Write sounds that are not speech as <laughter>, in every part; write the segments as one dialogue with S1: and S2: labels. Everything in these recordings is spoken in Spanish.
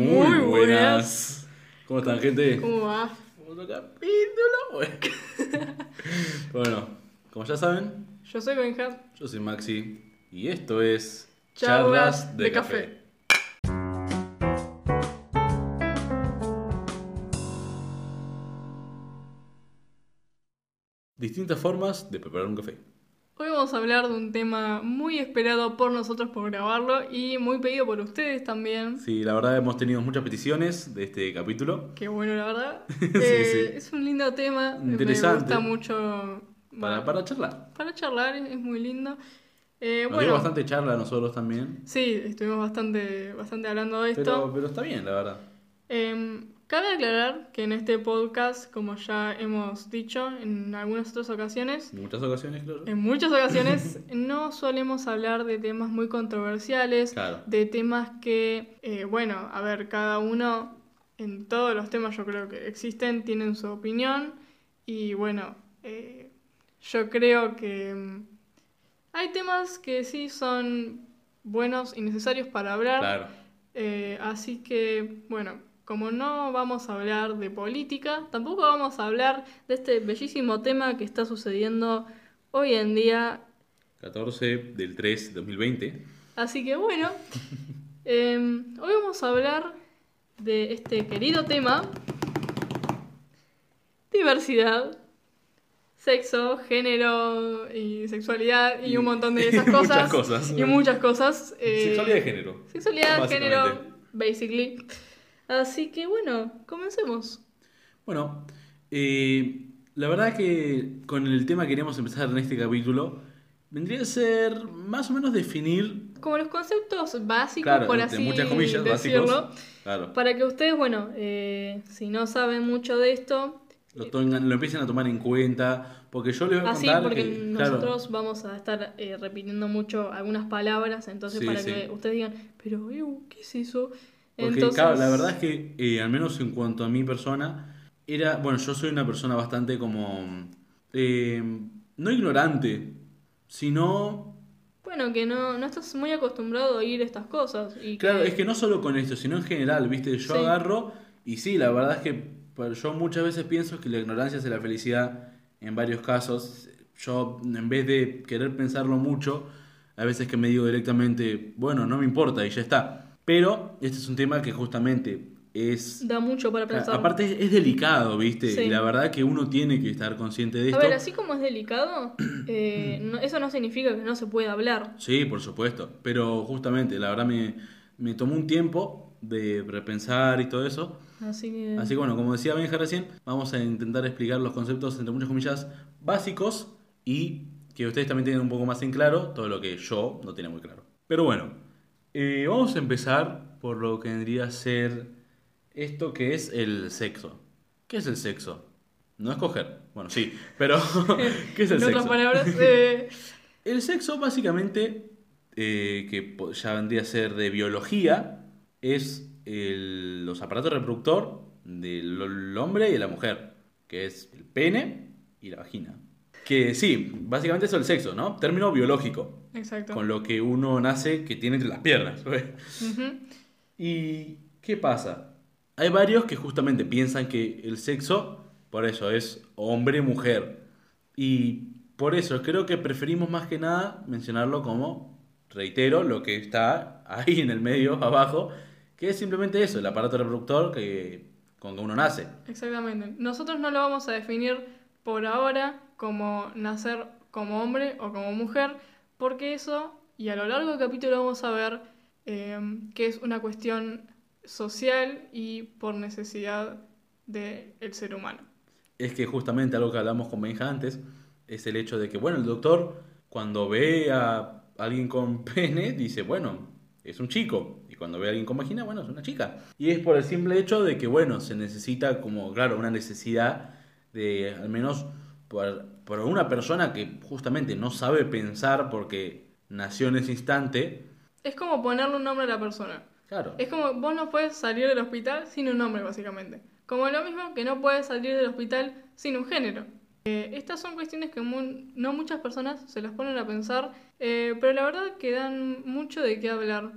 S1: Muy buenas. ¿Cómo están, gente?
S2: ¿Cómo va?
S1: Otro capítulo. <laughs> bueno, como ya saben,
S2: Yo soy Benja.
S1: yo soy Maxi y esto es
S2: Charlas de Café.
S1: Distintas formas de preparar un café.
S2: Vamos a hablar de un tema muy esperado por nosotros por grabarlo y muy pedido por ustedes también.
S1: Sí, la verdad hemos tenido muchas peticiones de este capítulo
S2: Qué bueno, la verdad. <laughs>
S1: Sí,
S2: Eh,
S1: sí.
S2: Es un lindo tema.
S1: Interesante.
S2: Me gusta mucho.
S1: para, para charlar.
S2: para charlar, es muy lindo. Eh,
S1: Nos dio
S2: bueno,
S1: bastante charla nosotros también,
S2: sí, estuvimos bastante, bastante hablando de esto.
S1: pero, pero está bien, la verdad.
S2: Em, cabe aclarar que en este podcast, como ya hemos dicho en algunas otras ocasiones,
S1: En muchas ocasiones, claro.
S2: en muchas ocasiones <laughs> no solemos hablar de temas muy controversiales,
S1: Claro.
S2: de temas que, eh, bueno, a ver, cada uno en todos los temas yo creo que existen tienen su opinión y bueno, eh, yo creo que mm, hay temas que sí son buenos y necesarios para hablar.
S1: Claro.
S2: Eh, así que, bueno, como no vamos a hablar de política, tampoco vamos a hablar de este bellísimo tema que está sucediendo hoy en día.
S1: 14 del 3 de 2020.
S2: Así que, bueno, <laughs> eh, hoy vamos a hablar de este querido tema, diversidad, sexo, género y sexualidad y,
S1: Y-
S2: un montón de esas <laughs>
S1: muchas
S2: cosas.
S1: cosas.
S2: Y muchas cosas. eh,
S1: Sexualidad de género.
S2: Sexualidad, género, basically. Así que bueno, comencemos.
S1: Bueno, eh, la verdad que con el tema que queríamos empezar en este capítulo vendría a ser más o menos definir,
S2: Como los conceptos básicos,
S1: claro,
S2: por así
S1: muchas comillas,
S2: decirlo,
S1: básicos. Claro,
S2: para que ustedes, bueno, eh, si no saben mucho de esto,
S1: lo, tengan- lo empiecen a tomar en cuenta, porque yo les voy a
S2: así
S1: contar
S2: porque
S1: que, claro,
S2: nosotros vamos a estar eh, repitiendo mucho algunas palabras, entonces
S1: Sí,
S2: para
S1: sí.
S2: que ustedes digan, pero, ew, ¿qué es eso?
S1: Porque,
S2: Entonces,
S1: claro, la verdad es que, eh, al menos en cuanto a mi persona, era, bueno, yo soy una persona bastante como, eh, no ignorante, sino,
S2: Bueno, que no, no estás muy acostumbrado a oír estas cosas. Y
S1: claro,
S2: que-
S1: es que no solo con esto, sino en general, viste, yo
S2: Sí.
S1: agarro, y sí, la verdad es que yo muchas veces pienso que la ignorancia es la felicidad, en varios casos, yo en vez de querer pensarlo mucho, a veces que me digo directamente, bueno, no me importa y ya está. Pero este es un tema que justamente es
S2: Da mucho para pensar.
S1: Aparte es, delicado, ¿viste?
S2: Sí.
S1: Y la verdad que uno tiene que estar consciente de
S2: A
S1: esto.
S2: ver, así como es delicado, <clears throat> eh, no- eso no significa que no se pueda hablar.
S1: Sí, por supuesto. Pero justamente, la verdad me, me tomó un tiempo de repensar y todo eso.
S2: Así que...
S1: Así que bueno, como decía Benja recién, vamos a intentar explicar los conceptos, entre muchas comillas, básicos y que ustedes también tengan un poco más en claro todo lo que yo no tenía muy claro. Pero bueno, eh, vamos a empezar por lo que vendría a ser esto que es el sexo. ¿Qué es el sexo? No es coger. Bueno, sí, pero <laughs> ¿qué es el
S2: en
S1: sexo?
S2: otras palabras, <laughs> eh,
S1: El sexo básicamente, eh, que ya vendría a ser de biología, es el- los aparatos reproductor del el hombre y de la mujer, que es el pene y la vagina. Que sí, básicamente eso es el sexo, ¿no? Término biológico,
S2: exacto.
S1: con lo que uno nace que tiene entre las piernas. <laughs>
S2: Ujú.
S1: ¿Y qué pasa? Hay varios que justamente piensan que el sexo, por eso, es hombre-mujer. Y por eso creo que preferimos más que nada mencionarlo como, reitero, lo que está ahí en el medio, <laughs> abajo, que es simplemente eso, el aparato reproductor que, con que uno nace.
S2: Exactamente. Nosotros no lo vamos a definir por ahora como nacer como hombre o como mujer, porque eso, y a lo largo del capítulo vamos a ver eh, que es una cuestión social y por necesidad del ser humano.
S1: es que justamente algo que hablamos con Benja antes es el hecho de que, bueno, el doctor cuando ve a alguien con <laughs> pene dice, bueno, es un chico. Y cuando ve a alguien con vagina, bueno, es una chica. Y es por el simple hecho de que, bueno, se necesita como, claro, una necesidad de, al menos, por, por una persona que justamente no sabe pensar porque nació en ese instante.
S2: Es como ponerle un nombre a la persona.
S1: Claro.
S2: Es como vos no puedes salir del hospital sin un nombre, básicamente. Como lo mismo que no puedes salir del hospital sin un género. Eh, estas son cuestiones que mu- no muchas personas se las ponen a pensar, eh, pero la verdad que dan mucho de qué hablar.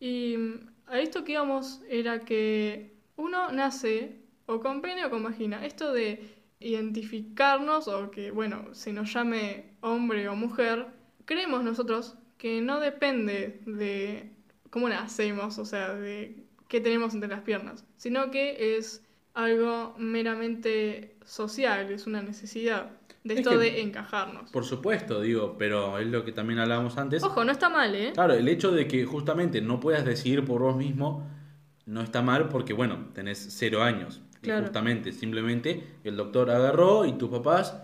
S2: Y mm, a esto que íbamos era que uno nace o con pene o con vagina. Esto de identificarnos o que, bueno, se nos llame hombre o mujer, creemos nosotros que no depende de cómo nacemos, o sea, de qué tenemos entre las piernas, sino que es algo meramente social, es una necesidad de
S1: Es
S2: esto de encajarnos.
S1: Por supuesto, digo, pero es lo que también hablábamos antes.
S2: Ojo, no está mal, ¿eh?
S1: Claro, el hecho de que justamente no puedas decidir por vos mismo no está mal porque, bueno, tenés cero años.
S2: Claro.
S1: Justamente, simplemente el doctor agarró y tus papás,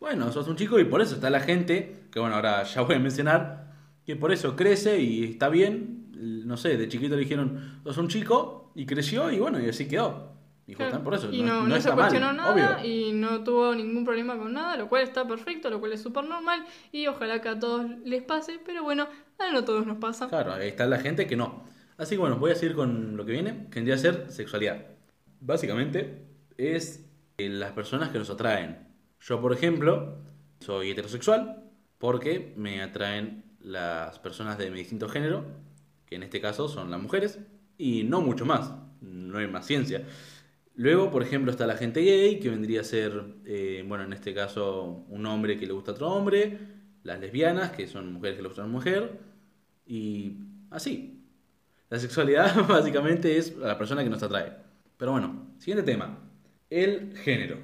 S1: bueno, sos un chico y por eso está la gente, que bueno, ahora ya voy a mencionar, que por eso crece y está bien. No sé, de chiquito le dijeron, sos un chico y creció y bueno, y así quedó. Y
S2: Claro.
S1: por eso.
S2: Y no, no se
S1: está mal,
S2: cuestionó nada
S1: obvio.
S2: y no tuvo ningún problema con nada, lo cual está perfecto, lo cual es súper normal y ojalá que a todos les pase, pero bueno, a no todos nos pasa.
S1: Claro, ahí está la gente que no. Así que bueno, voy a seguir con lo que viene, que vendría a ser sexualidad. Básicamente es eh, las personas que nos atraen. Yo, por ejemplo, soy heterosexual porque me atraen las personas de mi distinto género, que en este caso son las mujeres, y no mucho más, no hay más ciencia. Luego, por ejemplo, está la gente gay, que vendría a ser, eh, bueno, en este caso, un hombre que le gusta a otro hombre, las lesbianas, que son mujeres que le gustan a una mujer, y así. La sexualidad <laughs> básicamente es la persona que nos atrae. Pero bueno, siguiente tema. El género.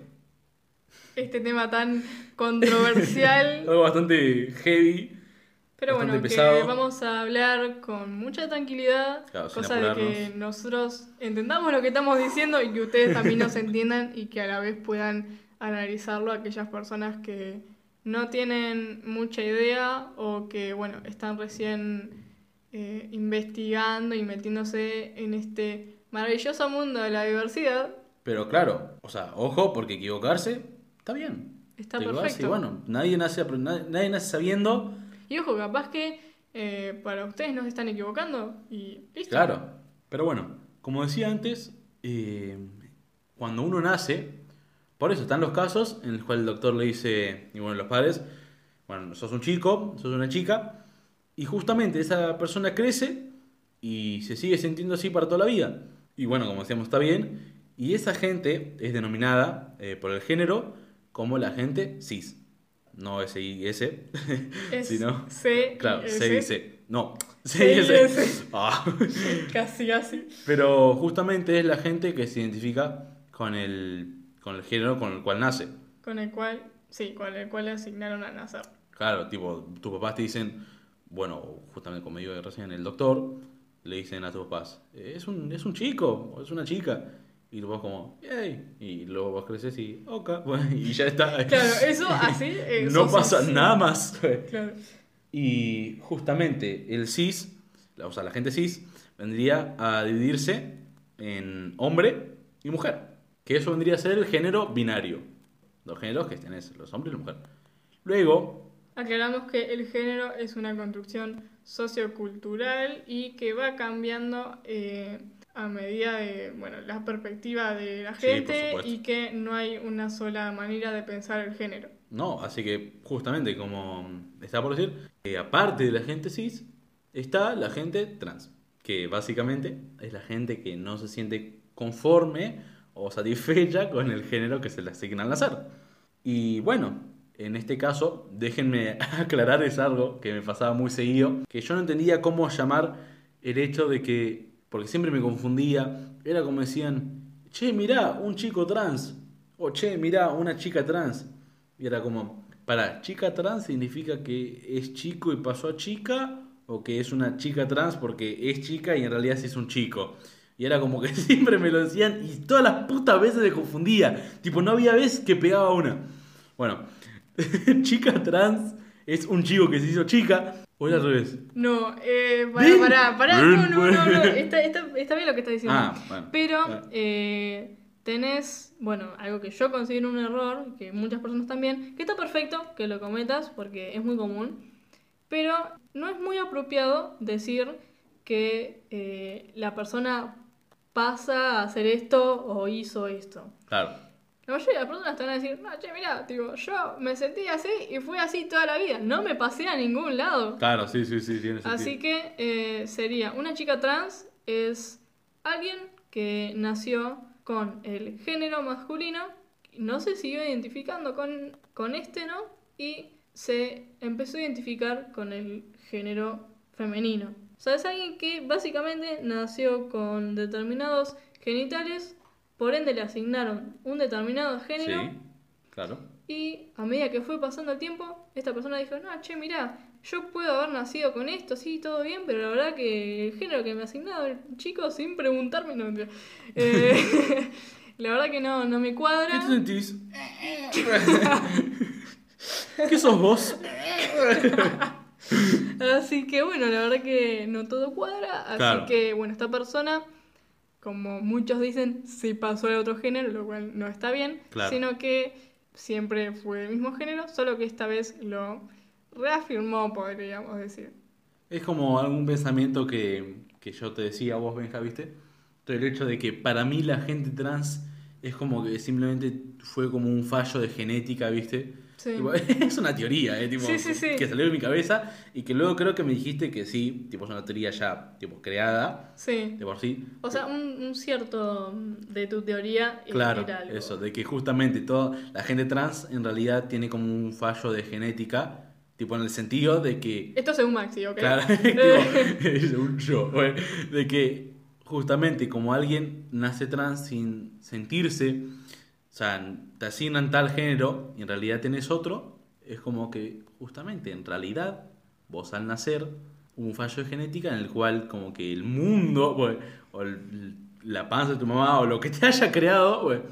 S2: Este tema tan controversial, <laughs>
S1: Algo bastante heavy.
S2: pero bueno, que vamos a hablar con mucha tranquilidad,
S1: Claro,
S2: cosa de que nosotros entendamos lo que estamos diciendo y que ustedes también nos <laughs> entiendan y que a la vez puedan analizarlo aquellas personas que no tienen mucha idea o que, bueno, están recién eh, investigando y metiéndose en este maravilloso mundo de la diversidad.
S1: Pero claro, o sea, ojo, porque equivocarse está bien.
S2: Está
S1: Te
S2: perfecto.
S1: Y bueno, nadie nace, nadie, nadie nace sabiendo.
S2: Y ojo, capaz que eh, para ustedes no se están equivocando y listo.
S1: Claro. Pero bueno, como decía antes, eh, cuando uno nace, por eso están los casos en los cuales el doctor le dice, y bueno, los padres, bueno, sos un chico, sos una chica, y justamente esa persona crece y se sigue sintiendo así para toda la vida. Y bueno, como decíamos, está bien. Y esa gente es denominada eh, por el género como la gente cis. No S I S,
S2: Es <laughs>
S1: sino
S2: C
S1: claro,
S2: S.
S1: C dice. No, <laughs>
S2: C
S1: C
S2: y
S1: dice.
S2: S.
S1: Ah. <laughs>
S2: Casi, casi.
S1: Pero justamente es la gente que se identifica con el, con el género con el cual nace.
S2: Con el cual, sí, con el cual le asignaron a nacer.
S1: Claro, tipo, tus papás te dicen, bueno, justamente como digo recién, el doctor, le dicen a tus papás, es un, es un chico o es una chica. Y vos como, yay. Y luego vos creces y, ok, <laughs> bueno, y ya está.
S2: Claro, eso <laughs> así. eh,
S1: no pasa
S2: así.
S1: nada más.
S2: Claro.
S1: Y justamente el cis, la- o sea, la gente cis, vendría a dividirse en hombre y mujer. Que eso vendría a ser el género binario. Los géneros que tenés, los hombres y la mujer. Luego,
S2: Aclaramos que el género es una construcción sociocultural y que va cambiando eh, a medida de bueno, la perspectiva de la gente y que no hay una sola manera de pensar el género.
S1: no, así que justamente como estaba por decir, eh, aparte de la gente cis, está la gente trans. Que básicamente es la gente que no se siente conforme o satisfecha con el género que se le asigna al nacer. Y bueno, en este caso, déjenme <laughs> aclarar, es algo que me pasaba muy seguido, que yo no entendía cómo llamar el hecho de que, porque siempre me confundía, era como decían, che, mirá, un chico trans, o che, mirá, una chica trans. Y era como, para, chica trans significa que es chico y pasó a chica, o que es una chica trans porque es chica y en realidad sí es un chico. Y era como que <laughs> siempre me lo decían y todas las putas veces me confundía. Tipo, no había vez que pegaba una. Bueno, <laughs> chica trans es un chico que se hizo chica, o es al revés.
S2: No, eh, pará, no, no, no, no,
S1: ven.
S2: está, está, está bien lo que estás diciendo.
S1: Ah, bueno.
S2: Pero eh, tenés, bueno, algo que yo considero un error, que muchas personas también, que está perfecto que lo cometas porque es muy común, pero no es muy apropiado decir que eh, la persona pasa a hacer esto o hizo esto.
S1: Claro.
S2: La mayoría de las personas te van a decir, no, che, mirá, digo, yo me sentí así y fue así toda la vida, no me pasé a ningún lado.
S1: Claro, sí, sí, sí, tiene sentido.
S2: Así que eh, sería una chica trans es alguien que nació con el género masculino, no se siguió identificando con, con este, ¿no? Y se empezó a identificar con el género femenino. O sea, es alguien que básicamente nació con determinados genitales, por ende le asignaron un determinado género.
S1: Sí, claro.
S2: Y a medida que fue pasando el tiempo, esta persona dijo, no, che, mirá, yo puedo haber nacido con esto, sí, todo bien, pero la verdad que el género que me ha asignado el chico sin preguntarme, no, mentira. Eh, <laughs> la verdad que no, no me cuadra.
S1: ¿Qué te sentís? ¿Qué sos vos? <laughs>
S2: Así que bueno, la verdad que no todo cuadra. Así
S1: Claro.
S2: que bueno, esta persona, como muchos dicen, sí pasó al otro género, lo cual no está bien.
S1: Claro.
S2: Sino que siempre fue del mismo género, solo que esta vez lo reafirmó, podríamos decir.
S1: Es como algún pensamiento que, que yo te decía vos, Benja, ¿viste? Todo el hecho de que para mí la gente trans es como que simplemente fue como un fallo de genética, ¿viste?
S2: Sí.
S1: Tipo, <laughs> es una teoría, ¿eh? Tipo,
S2: Sí, sí,
S1: que salió de mi cabeza y que luego creo que me dijiste que sí, tipo, es una teoría ya tipo, creada
S2: Sí.
S1: de por sí.
S2: O sea, un, un cierto mm, de tu teoría
S1: Claro,
S2: era algo.
S1: eso, de que justamente toda la gente trans en realidad tiene como un fallo de genética, tipo en el sentido de que
S2: Esto según Maxi, ¿ok?
S1: Claro, <laughs> tipo, <laughs> es un yo, bueno, de que justamente como alguien nace trans sin sentirse, sea, te asignan tal género y en realidad tenés otro, es como que justamente en realidad vos al nacer hubo un fallo de genética en el cual como que el mundo, bueno, o el- la panza de tu mamá o lo que te haya creado, bueno,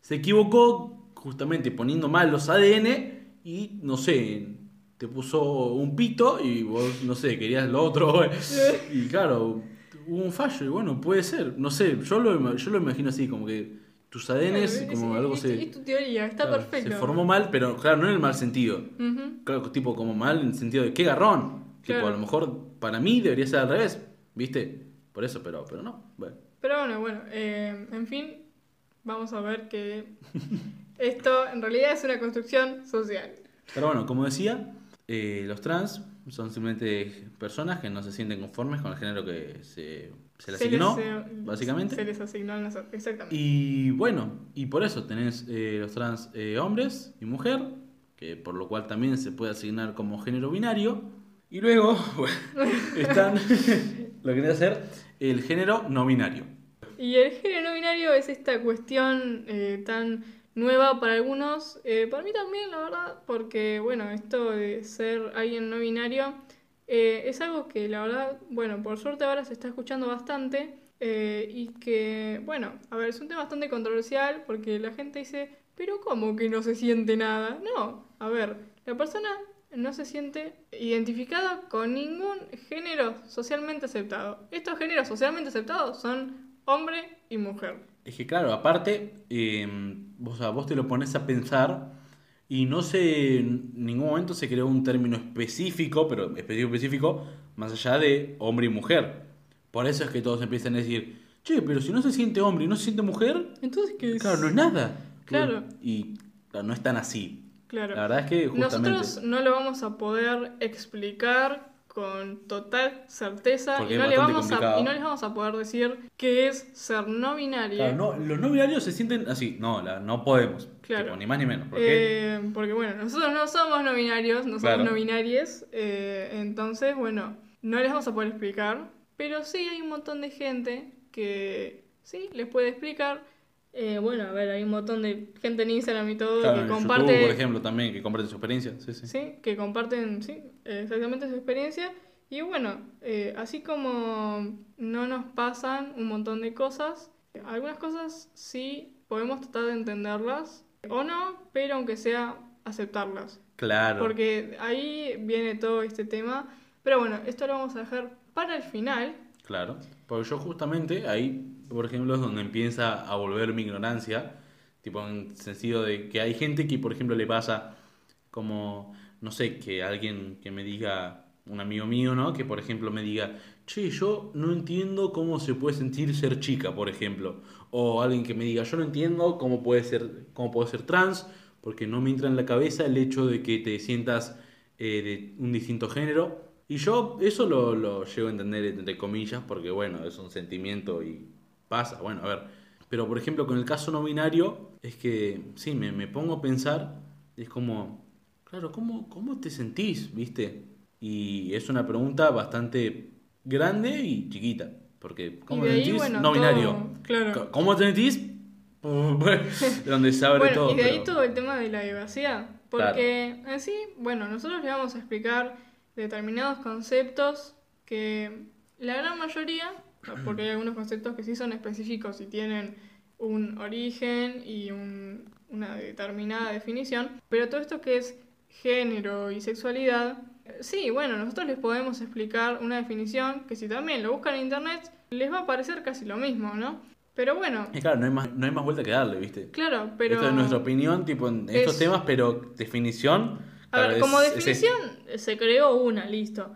S1: se equivocó justamente poniendo mal los ADN y no sé, te puso un pito y vos, no sé, querías lo otro. güey. <laughs> Y claro, hubo un fallo y bueno, puede ser. No sé, yo lo, yo lo imagino así, como que tus ADNs,
S2: Claro,
S1: como
S2: es-
S1: algo
S2: es,
S1: se,
S2: es tu teoría, está
S1: claro,
S2: perfecto.
S1: se formó mal, pero claro, no en el mal sentido.
S2: Ujú.
S1: Claro, tipo como mal en el sentido de qué garrón. Tipo,
S2: Claro.
S1: a lo mejor para mí debería ser al revés, ¿viste? Por eso, pero, pero no. Bueno.
S2: Pero bueno, bueno, eh, en fin, vamos a ver que <laughs> esto en realidad es una construcción social.
S1: Pero bueno, como decía, eh, los trans son simplemente personas que no se sienten conformes con el género que se, se les asignó,
S2: les,
S1: básicamente.
S2: Se les asignó al nacer, exactamente.
S1: Y bueno, y por eso tenés eh, los trans eh, hombres y mujer, que por lo cual también se puede asignar como género binario. Y luego <laughs> bueno, <laughs> están <laughs> lo que a ser el género no binario.
S2: Y el género no binario es esta cuestión eh, tan nueva para algunos, para mí también, la verdad, porque, bueno, esto de ser alguien no binario eh, es algo que, la verdad, bueno, por suerte ahora se está escuchando bastante eh, y que, bueno, a ver, es un tema bastante controversial porque la gente dice, pero ¿cómo que no se siente nada? No, a ver, la persona no se siente identificada con ningún género socialmente aceptado. Estos géneros socialmente aceptados son hombre y mujer.
S1: Es que claro, aparte, vos, o sea, vos te lo pones a pensar y no sé, en ningún momento se creó un término específico, pero específico, específico, más allá de hombre y mujer. Por eso es que todos empiezan a decir, che, pero si no se siente hombre y no se siente mujer,
S2: Entonces, ¿qué es?
S1: claro, no es nada.
S2: Claro.
S1: Y claro, no es tan así.
S2: Claro.
S1: La verdad es que justamente...
S2: Nosotros no lo vamos a poder explicar con total certeza y
S1: es
S2: no, le vamos a, y no les vamos a poder decir qué es ser no binario.
S1: Claro, no, los no binarios se sienten así, no, la- no podemos.
S2: Claro.
S1: Tipo, ni más ni menos. ¿Por qué?
S2: Eh, porque bueno, nosotros no somos no binarios, no somos
S1: Claro.
S2: no binarios, eh, entonces bueno, no les vamos a poder explicar, pero sí hay un montón de gente que sí les puede explicar. Eh, bueno, a ver, hay un montón de gente en Instagram y todo
S1: Claro,
S2: que comparte,
S1: YouTube, por ejemplo, también, que comparte su experiencia. Sí, sí.
S2: sí, que comparten, sí, exactamente su experiencia. Y bueno, eh, así como no nos pasan un montón de cosas, algunas cosas sí podemos tratar de entenderlas o no, pero aunque sea aceptarlas.
S1: Claro.
S2: Porque ahí viene todo este tema. Pero bueno, esto lo vamos a dejar para el final.
S1: Claro, porque yo justamente ahí, por ejemplo, es donde empieza a volver mi ignorancia, tipo en sentido de que hay gente que, por ejemplo, le pasa como, no sé, que alguien que me diga, un amigo mío, ¿no? Que, por ejemplo, me diga, che, yo no entiendo cómo se puede sentir ser chica, por ejemplo. O alguien que me diga, yo no entiendo cómo puede ser, cómo puedo ser trans, porque no me entra en la cabeza el hecho de que te sientas eh, de un distinto género. Y yo eso lo, lo llego a entender entre comillas, porque bueno, es un sentimiento y pasa, bueno, a ver. Pero por ejemplo, con el caso no binario, es que sí, me, me pongo a pensar, es como, claro, ¿cómo, ¿cómo te sentís, viste? Y es una pregunta bastante grande y chiquita, porque ¿cómo te sentís
S2: bueno,
S1: no
S2: todo-
S1: binario?
S2: claro.
S1: ¿Cómo te sentís? <laughs> Donde se abre
S2: Bueno,
S1: todo.
S2: y de ahí
S1: pero-
S2: todo el tema de la diversidad. Porque en sí, bueno, nosotros le vamos a explicar determinados conceptos que la gran mayoría, porque hay algunos conceptos que sí son específicos y tienen un origen y un- una determinada definición, pero todo esto que es género y sexualidad, eh, sí, bueno, nosotros les podemos explicar una definición que si también lo buscan en internet, les va a parecer casi lo mismo, ¿no? Pero bueno,
S1: Es claro, no hay, más, no hay más vuelta que darle, ¿viste?
S2: claro, pero...
S1: Esto es nuestra opinión, tipo, en estos
S2: Es-
S1: temas, pero definición.
S2: A
S1: claro,
S2: ver,
S1: es-
S2: como
S1: es-
S2: definición se creó una, listo.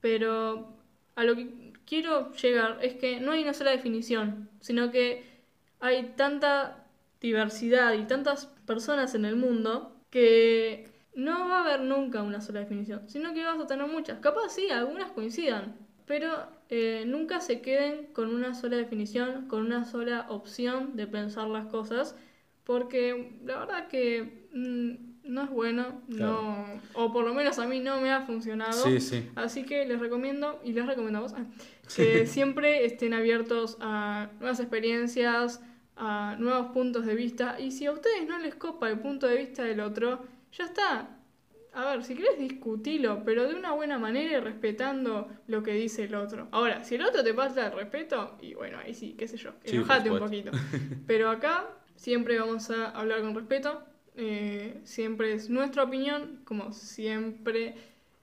S2: Pero a lo que quiero llegar es que no hay una sola definición, sino que hay tanta diversidad y tantas personas en el mundo que no va a haber nunca una sola definición, sino que vas a tener muchas. Capaz sí, algunas coincidan, pero eh, nunca se queden con una sola definición, con una sola opción de pensar las cosas, porque la verdad que mm, no es bueno, no, o por lo menos a mí no me ha funcionado.
S1: Sí, sí.
S2: Así que les recomiendo y les recomendamos ah, que <laughs> siempre estén abiertos a nuevas experiencias, a nuevos puntos de vista. Y si a ustedes no les copa el punto de vista del otro, ya está. A ver, si querés discutilo, pero de una buena manera y respetando lo que dice el otro. Ahora, si el otro te falta el respeto, y bueno, ahí sí, qué sé yo,
S1: Sí,
S2: enojate un poquito. <laughs> Pero acá siempre vamos a hablar con respeto. eh, siempre es nuestra opinión, como siempre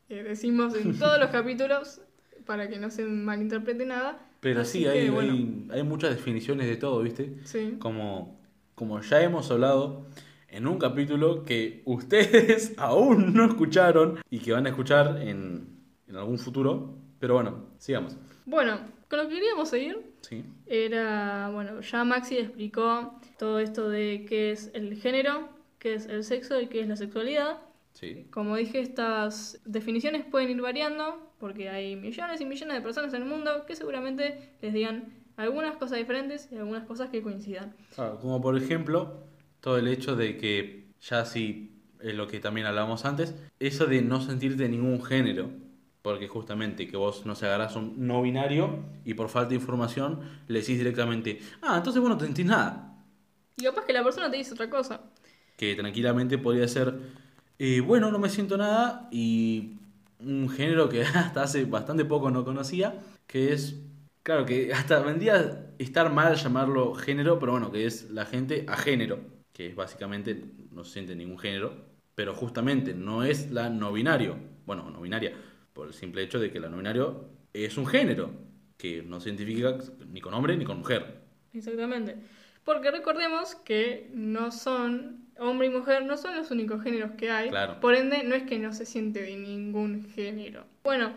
S2: eh, decimos en todos los <laughs> capítulos, para que no se malinterprete nada.
S1: Pero
S2: Así
S1: sí,
S2: que,
S1: hay,
S2: bueno.
S1: hay, hay muchas definiciones de todo, ¿viste?
S2: Sí.
S1: Como, como ya hemos hablado en un capítulo que ustedes <laughs> aún no escucharon y que van a escuchar en, en algún futuro. Pero bueno, sigamos.
S2: Bueno, con lo que queríamos seguir
S1: Sí.
S2: era, bueno, ya Maxi explicó todo esto de qué es el género, qué es el sexo y qué es la sexualidad.
S1: Sí.
S2: Como dije, estas definiciones pueden ir variando porque hay millones y millones de personas en el mundo que seguramente les digan algunas cosas diferentes y algunas cosas que coincidan.
S1: Claro, como por ejemplo, todo el hecho de que, ya sí, es lo que también hablamos antes, eso de no sentirte ningún género. Porque justamente que vos no se agarrás un no binario y por falta de información le decís directamente, ah, entonces vos no te sentís nada.
S2: Y capaz que la persona te dice otra cosa.
S1: Que tranquilamente podría ser, eh, bueno, no me siento nada y un género que <laughs> hasta hace bastante poco no conocía, que es, claro, que hasta vendría estar mal llamarlo género, pero bueno, que es la gente a género, que es básicamente no se siente ningún género, pero justamente no es la no binario, bueno, no binaria, por el simple hecho de que la no binario es un género, que no se identifica ni con hombre ni con mujer.
S2: Exactamente. Porque recordemos que no son, hombre y mujer no son los únicos géneros que hay.
S1: Claro.
S2: Por ende, no es que no se siente de ningún género. Bueno,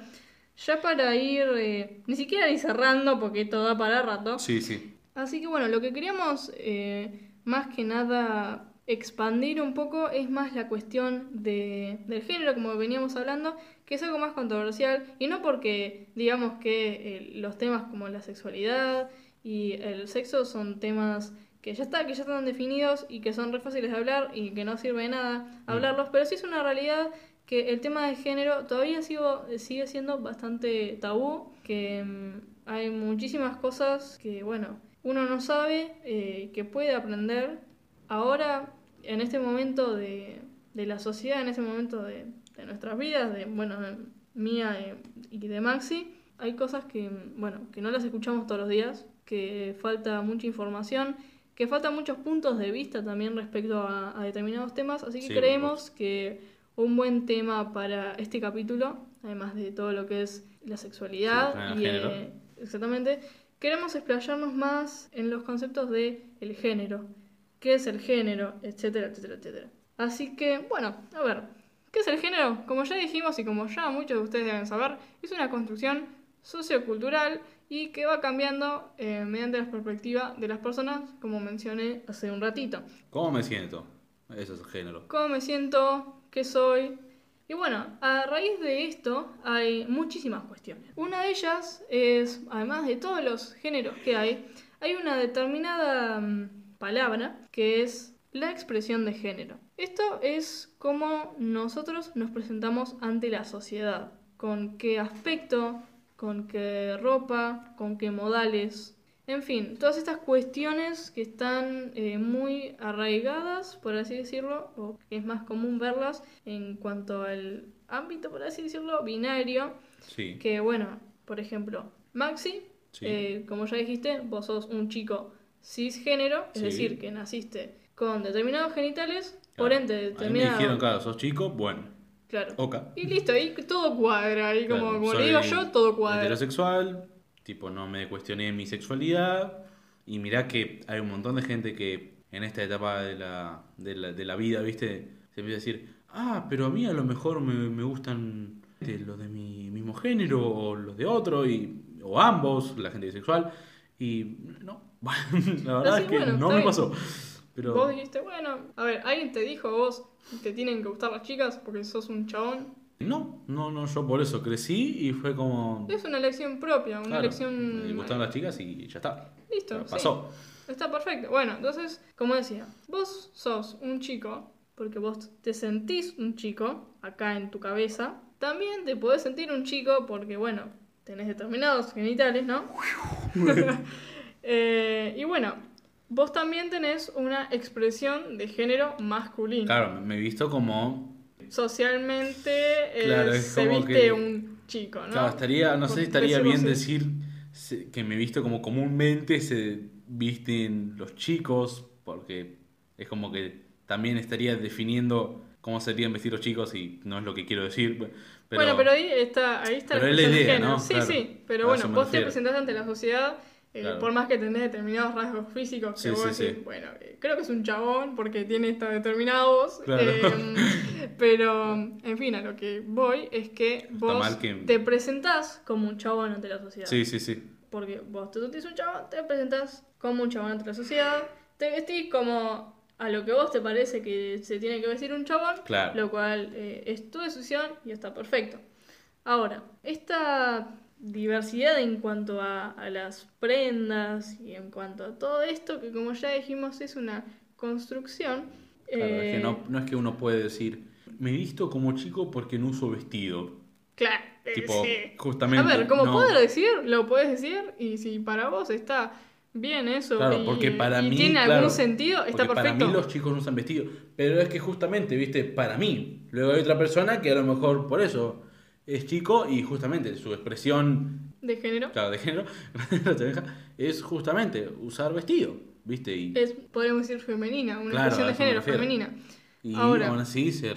S2: ya para ir, eh, ni siquiera ni cerrando, porque esto da para rato.
S1: Sí, sí.
S2: Así que bueno, lo que queríamos eh, más que nada expandir un poco es más la cuestión de, del género, como veníamos hablando, que es algo más controversial, y no porque digamos que eh, los temas como la sexualidad y el sexo son temas que ya está, que ya están definidos y que son re fáciles de hablar y que no sirve de nada hablarlos, pero sí es una realidad que el tema de género todavía sigo- sigue siendo bastante tabú, que mm, hay muchísimas cosas que, bueno, uno no sabe, eh, que puede aprender. Ahora, en este momento de, de la sociedad, en este momento de, de nuestras vidas, de, bueno, de mía y de Maxi, hay cosas que, mm, bueno, que no las escuchamos todos los días, que falta mucha información, que faltan muchos puntos de vista también respecto a, a determinados temas, así que
S1: Sí,
S2: creemos que un buen tema para este capítulo, además de todo lo que es la sexualidad
S1: Sí,
S2: y eh, exactamente, queremos explayarnos más en los conceptos de el género, qué es el género, etcétera, etcétera, etcétera. Así que, bueno, a ver, ¿qué es el género? Como ya dijimos y como ya muchos de ustedes deben saber, es una construcción sociocultural y que va cambiando eh, mediante la perspectiva de las personas, como mencioné hace un ratito.
S1: ¿Cómo me siento? Eso es el género.
S2: ¿Cómo me siento? ¿Qué soy? Y bueno, a raíz de esto hay muchísimas cuestiones. Una de ellas es, además de todos los géneros que hay, hay una determinada mm, palabra que es la expresión de género. Esto es cómo nosotros nos presentamos ante la sociedad, con qué aspecto, con qué ropa, con qué modales, en fin, todas estas cuestiones que están eh, muy arraigadas, por así decirlo, o que es más común verlas en cuanto al ámbito, por así decirlo, binario.
S1: Sí.
S2: Que bueno, por ejemplo, Maxi,
S1: Sí.
S2: eh, como ya dijiste, vos sos un chico cisgénero, es
S1: Sí.
S2: decir, que naciste con determinados genitales, por ende,
S1: A mí me
S2: determinado...
S1: dijeron, claro, sos chico, bueno,
S2: Claro.
S1: oca.
S2: Y listo, ahí todo cuadra, ahí como,
S1: Claro,
S2: como le digo yo, todo cuadra.
S1: Heterosexual, tipo, no me cuestioné mi sexualidad. Y mirá que hay un montón de gente que en esta etapa de la, de la, de la vida, ¿viste? Se empieza a decir, ah, pero a mí a lo mejor me, me gustan este, los de mi mismo género o los de otro, y, o ambos, la gente bisexual. Y no, <laughs> la verdad
S2: sí,
S1: es que
S2: bueno,
S1: no me
S2: bien.
S1: pasó. Pero
S2: Vos dijiste, bueno, a ver, ¿alguien te dijo a vos que tienen que gustar las chicas porque sos un chabón?
S1: no, no, no, yo por eso crecí y fue como...
S2: Es una elección propia, una
S1: claro,
S2: elección...
S1: Me gustaron las chicas y ya está.
S2: Listo.
S1: Pasó.
S2: Está perfecto. Bueno, entonces, como decía, vos sos un chico, porque vos te sentís un chico acá en tu cabeza. También te podés sentir un chico porque, bueno, tenés determinados genitales, ¿no? <laughs> Eh, y bueno, vos también tenés una expresión de género masculino.
S1: Claro, me he visto como.
S2: Socialmente eh,
S1: Claro, es
S2: se
S1: como
S2: viste
S1: que-
S2: un chico, ¿no?
S1: Claro, estaría, no sé si estaría bien
S2: así.
S1: decir que me he visto como comúnmente se visten los chicos, porque es como que también estaría definiendo cómo serían vestir los chicos y no es lo que quiero decir. Pero,
S2: bueno, pero ahí está, ahí está
S1: pero
S2: la
S1: es idea,
S2: género.
S1: ¿no?
S2: Sí,
S1: Claro.
S2: sí, pero bueno, vos te presentás ante la sociedad, eh,
S1: Claro.
S2: por más que tenés determinados rasgos físicos que
S1: Sí,
S2: vos
S1: sí,
S2: decís,
S1: sí.
S2: bueno, eh, creo que es un chabón porque tiene estos determinados,
S1: Claro.
S2: eh, <laughs> pero en fin, a lo que voy es que vos
S1: que-
S2: te presentás como un chabón ante la sociedad.
S1: Sí, sí, sí.
S2: Porque vos te sentís un chabón, te presentás como un chabón ante la sociedad, te vestís como a lo que vos te parece que se tiene que vestir un chabón,
S1: Claro.
S2: lo cual eh, es tu decisión y está perfecto. Ahora, esta diversidad en cuanto a, a las prendas y en cuanto a todo esto, que como ya dijimos es una construcción.
S1: Claro, es que
S2: eh,
S1: no, no es que uno puede decir, me visto como chico porque no uso vestido.
S2: Claro, eh,
S1: Tipo,
S2: sí.
S1: justamente.
S2: A ver, como
S1: no.
S2: puedo decir, lo puedes decir y si para vos está bien eso
S1: Claro,
S2: y,
S1: porque para
S2: y
S1: mí.
S2: tiene
S1: claro,
S2: algún sentido, está perfecto.
S1: Para mí los chicos no usan vestido. Pero es que justamente, viste, para mí. Luego hay otra persona que a lo mejor por eso es chico y justamente su expresión,
S2: De género.
S1: claro, de género, <laughs> es justamente usar vestido, viste. Y,
S2: Es, podríamos decir, femenina, una
S1: Claro,
S2: expresión de género femenina.
S1: y
S2: ahora-
S1: aún así ser.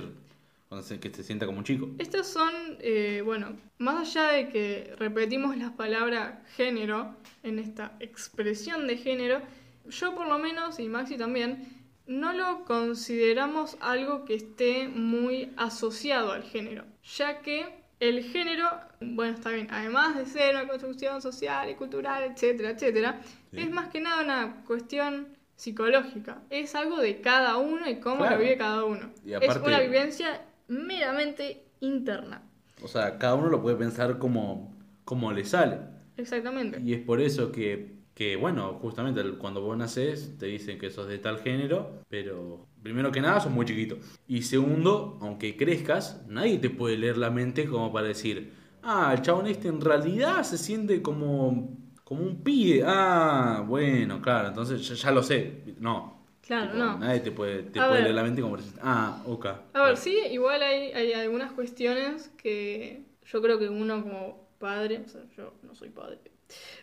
S1: que se sienta como un chico.
S2: Estos son, eh, bueno, más allá de que repetimos la palabra género en esta expresión de género, yo por lo menos, y Maxi también, no lo consideramos algo que esté muy asociado al género, ya que el género, bueno, está bien, además de ser una construcción social y cultural, etcétera, etcétera,
S1: Sí.
S2: es más que nada una cuestión psicológica, es algo de cada uno y cómo
S1: Claro.
S2: lo vive cada uno.
S1: Y
S2: Es una vivencia meramente interna.
S1: O sea, cada uno lo puede pensar como, como le sale.
S2: Exactamente.
S1: Y es por eso que, que, bueno, justamente cuando vos nacés te dicen que sos de tal género, pero primero que nada sos muy chiquito. Y segundo, aunque crezcas, nadie te puede leer la mente como para decir, ah, el chabón este en realidad se siente como, como un pibe. Ah, bueno, claro, entonces ya, ya lo sé. No.
S2: Claro, no.
S1: Nadie te puede, te puede
S2: ver.
S1: leer la mente como para decir, ah, ok.
S2: A ver, sí, igual hay, hay algunas cuestiones que yo creo que uno como padre, o sea, yo no soy padre,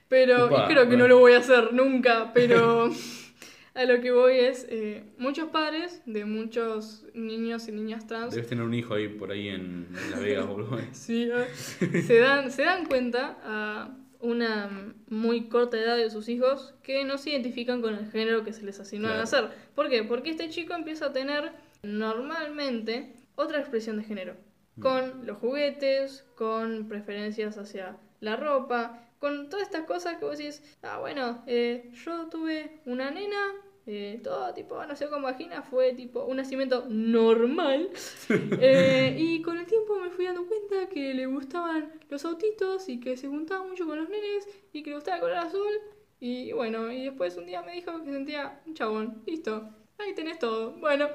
S2: pero y creo que
S1: bueno.
S2: no lo voy a hacer nunca, pero <laughs> a lo que voy es, eh, muchos padres de muchos niños y niñas trans
S1: Debes tener un hijo ahí por ahí en, en Las Vegas, boludo. <laughs>
S2: Sí, se dan, se dan cuenta a una muy corta edad de sus hijos que no se identifican con el género que se les asignó a
S1: Claro.
S2: nacer. ¿Por qué? Porque este chico empieza a tener normalmente otra expresión de género.
S1: Mm.
S2: Con los juguetes, con preferencias hacia la ropa, con todas estas cosas que vos decís, ah, bueno, eh, yo tuve una nena, eh, todo tipo nació con vagina, fue tipo un nacimiento normal. <laughs> Eh, y con el tiempo me fui dando cuenta que le gustaban los autitos y que se juntaba mucho con los nenes y que le gustaba el color azul. Y bueno, y después un día me dijo que sentía un chabón. Listo, ahí tenés todo. Bueno,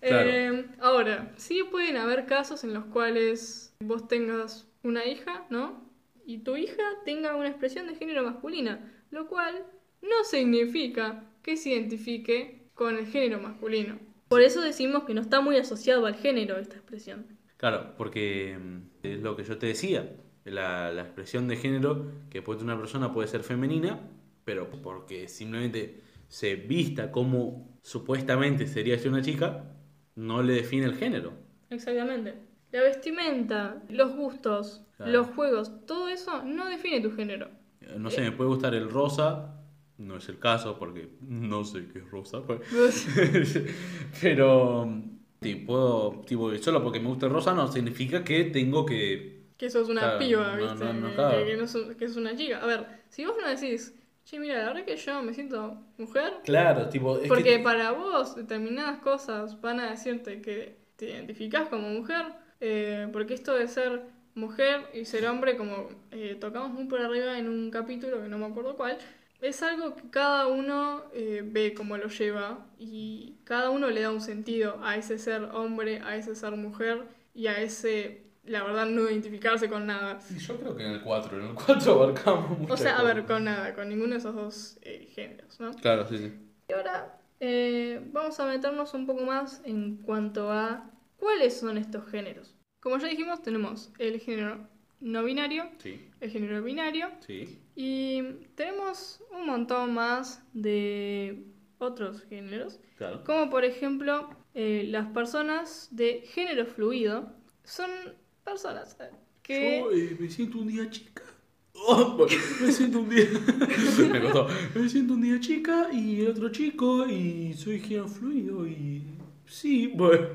S1: Claro.
S2: eh, ahora, sí pueden haber casos en los cuales vos tengas una hija, ¿no? Y tu hija tenga una expresión de género masculina, lo cual no significa que se identifique con el género masculino. Por eso decimos que no está muy asociado al género esta expresión.
S1: Claro, porque mm, es lo que yo te decía. La, la expresión de género que puede tener una persona puede ser femenina, pero porque simplemente se vista como supuestamente sería ser una chica, no le define el género.
S2: Exactamente. La vestimenta, los gustos,
S1: Claro.
S2: los juegos, todo eso no define tu género.
S1: Eh, No sé, me puede gustar el rosa, no es el caso porque no sé qué es rosa. pues. <laughs> Pero, puedo, tipo, solo porque me gusta el rosa no significa que tengo que...
S2: Que sos una
S1: Claro,
S2: piba, ¿viste?
S1: no, no,
S2: que,
S1: claro.
S2: que no sos- que sos una chica. A ver, si vos no decís, che, mira, la verdad que yo me siento mujer,
S1: Claro, tipo, es
S2: porque
S1: que...
S2: para vos determinadas cosas van a decirte que te identificás como mujer, eh, porque esto de ser mujer y ser hombre, como eh, tocamos muy por arriba en un capítulo que no me acuerdo cuál, es algo que cada uno eh, ve cómo lo lleva y cada uno le da un sentido a ese ser hombre, a ese ser mujer y a ese, la verdad, no identificarse con nada.
S1: Sí, yo creo que en el 4, en el 4 <laughs> abarcamos mucho.
S2: O sea, a ver, con nada, con ninguno de esos dos eh, géneros, ¿no?
S1: Claro, sí, sí.
S2: Y ahora vamos a meternos un poco más en cuanto a cuáles son estos géneros. Como ya dijimos, tenemos el género no binario,
S1: Sí,
S2: el género binario
S1: sí.
S2: y tenemos un montón más de otros géneros,
S1: Claro.
S2: como por ejemplo eh, las personas de género fluido son personas eh, que...
S1: Yo eh, me siento un día chica. <laughs> Oh, me siento un día. <laughs> me costó. Me siento un día chica y el otro chico y soy género fluido y. Sí, bueno.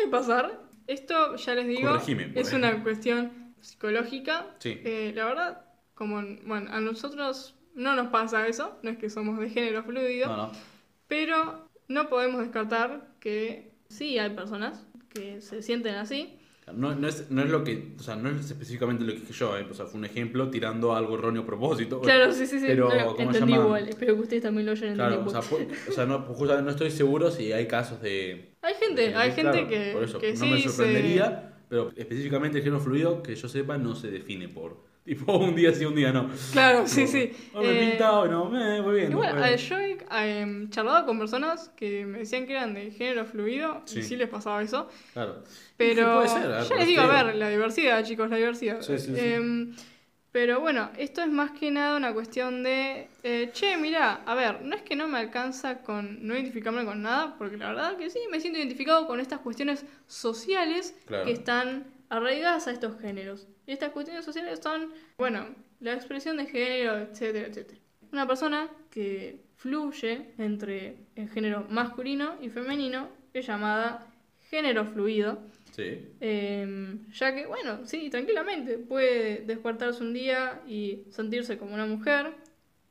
S2: Puede pasar. Esto, ya les digo,
S1: Corregime,
S2: es
S1: bueno.
S2: una cuestión psicológica.
S1: Sí.
S2: Eh, la verdad, como bueno, a nosotros no nos pasa eso, no es que somos de género fluido,
S1: No, no.
S2: pero no podemos descartar que sí hay personas que se sienten así.
S1: No, no, es, no es lo que. O sea, no es específicamente lo que dije yo, eh. O sea, fue un ejemplo tirando algo erróneo a propósito.
S2: Claro, sí, sí, sí.
S1: Pero,
S2: no,
S1: ¿cómo se
S2: entendí
S1: llama?
S2: igual. Espero que ustedes también lo hayan
S1: Claro,
S2: entendido.
S1: o sea, o sea, no, justamente no estoy seguro si hay casos de.
S2: Hay gente, hay
S1: Claro,
S2: gente que,
S1: por eso,
S2: que
S1: no
S2: sí
S1: me
S2: se-
S1: sorprendería, pero específicamente el género fluido, que yo sepa, no se define por. <laughs> Tipo, un día sí, un día no.
S2: Claro, sí, sí.
S1: Oh, me
S2: Eh,
S1: pinta no, eh, muy bien.
S2: Igual, eh,
S1: bien.
S2: yo he eh, charlado con personas que me decían que eran de género fluido y
S1: Sí.
S2: sí les pasaba eso.
S1: Claro.
S2: Pero
S1: Sí, puede ser,
S2: ya les digo, a ver, la diversidad, chicos, la diversidad.
S1: Sí, sí, sí.
S2: Em, pero bueno, esto es más que nada una cuestión de, eh, che, mira, a ver, no es que no me alcanza con no identificarme con nada, porque la verdad que sí, me siento identificado con estas cuestiones sociales
S1: Claro.
S2: que están arraigadas a estos géneros. Y estas cuestiones sociales son, bueno, la expresión de género, etcétera, etcétera. Una persona que fluye entre el género masculino y femenino es llamada género fluido.
S1: Sí.
S2: Eh, ya que, bueno, sí, tranquilamente puede despertarse un día y sentirse como una mujer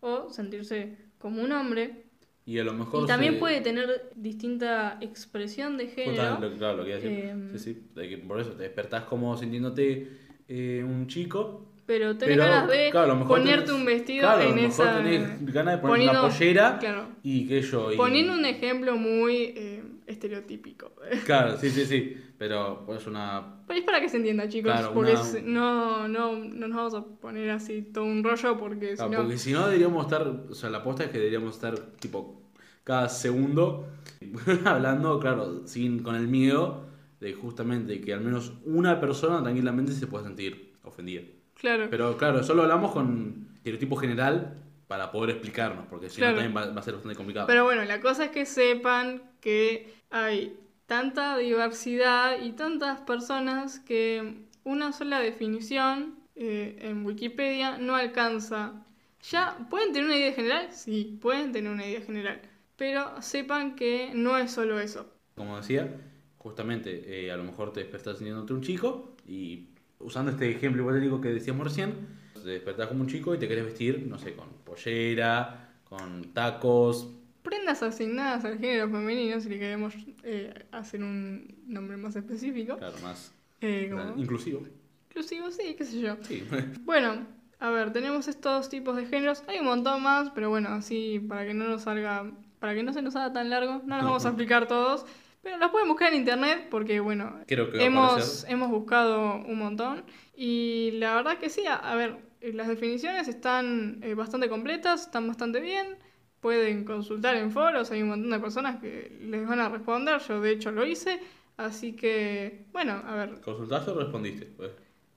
S2: o sentirse como un hombre.
S1: Y a lo mejor.
S2: Y también
S1: se-
S2: puede tener distinta expresión de género.
S1: Justamente claro, lo que iba a decir.
S2: Em,
S1: sí, sí. por eso te despertás como sintiéndote eh, un chico.
S2: Pero tenés
S1: Pero,
S2: ganas de
S1: claro, a lo mejor
S2: ponerte
S1: tenés-
S2: un vestido
S1: claro, a lo
S2: en
S1: mejor
S2: esa.
S1: tenés ganas de poner
S2: poniendo-
S1: una pollera
S2: Claro.
S1: y que yo. y-
S2: Poniendo un ejemplo muy eh, estereotípico.
S1: Claro, sí, sí, sí. Pero pues una.
S2: Pero es para que se entienda, chicos.
S1: Claro,
S2: porque
S1: una-
S2: es- no, no, no nos vamos a poner así todo un rollo porque si no.
S1: porque si no deberíamos estar. O sea, la aposta es que deberíamos estar tipo cada segundo <laughs> hablando, claro, sin, con el miedo de justamente que al menos una persona tranquilamente se pueda sentir ofendida.
S2: Claro.
S1: Pero claro, solo hablamos con estereotipo general para poder explicarnos, porque si
S2: Claro.
S1: no también va, va a ser bastante complicado.
S2: Pero bueno, la cosa es que sepan que hay tanta diversidad y tantas personas que una sola definición eh, en Wikipedia no alcanza. Ya, ¿pueden tener una idea general? Sí, pueden tener una idea general. Pero sepan que no es solo eso.
S1: Como decía, justamente eh, a lo mejor te despertás sintiéndote un chico y usando este ejemplo hipotético que decíamos recién, te despertás como un chico y te querés vestir, no sé, con pollera, con tacos,
S2: prendas asignadas al género femenino, si le queremos eh, hacer un nombre más específico.
S1: Claro, más
S2: Eh,
S1: inclusivo.
S2: Inclusivo, sí, qué sé yo.
S1: Sí. <laughs>
S2: Bueno, a ver, tenemos estos tipos de géneros. Hay un montón más, pero bueno, así para que no nos salga, para que no se nos haga tan largo, no los vamos a <laughs> explicar todos. Pero los pueden buscar en internet porque, bueno,
S1: Creo que
S2: hemos, hemos buscado un montón. Y la verdad que sí, a, a ver, eh, las definiciones están eh, bastante completas, están bastante bien. Pueden consultar en foros, hay un montón de personas que les van a responder. Yo, de hecho, lo hice. Así que, bueno, a ver,
S1: ¿Consultaste o respondiste? Pues,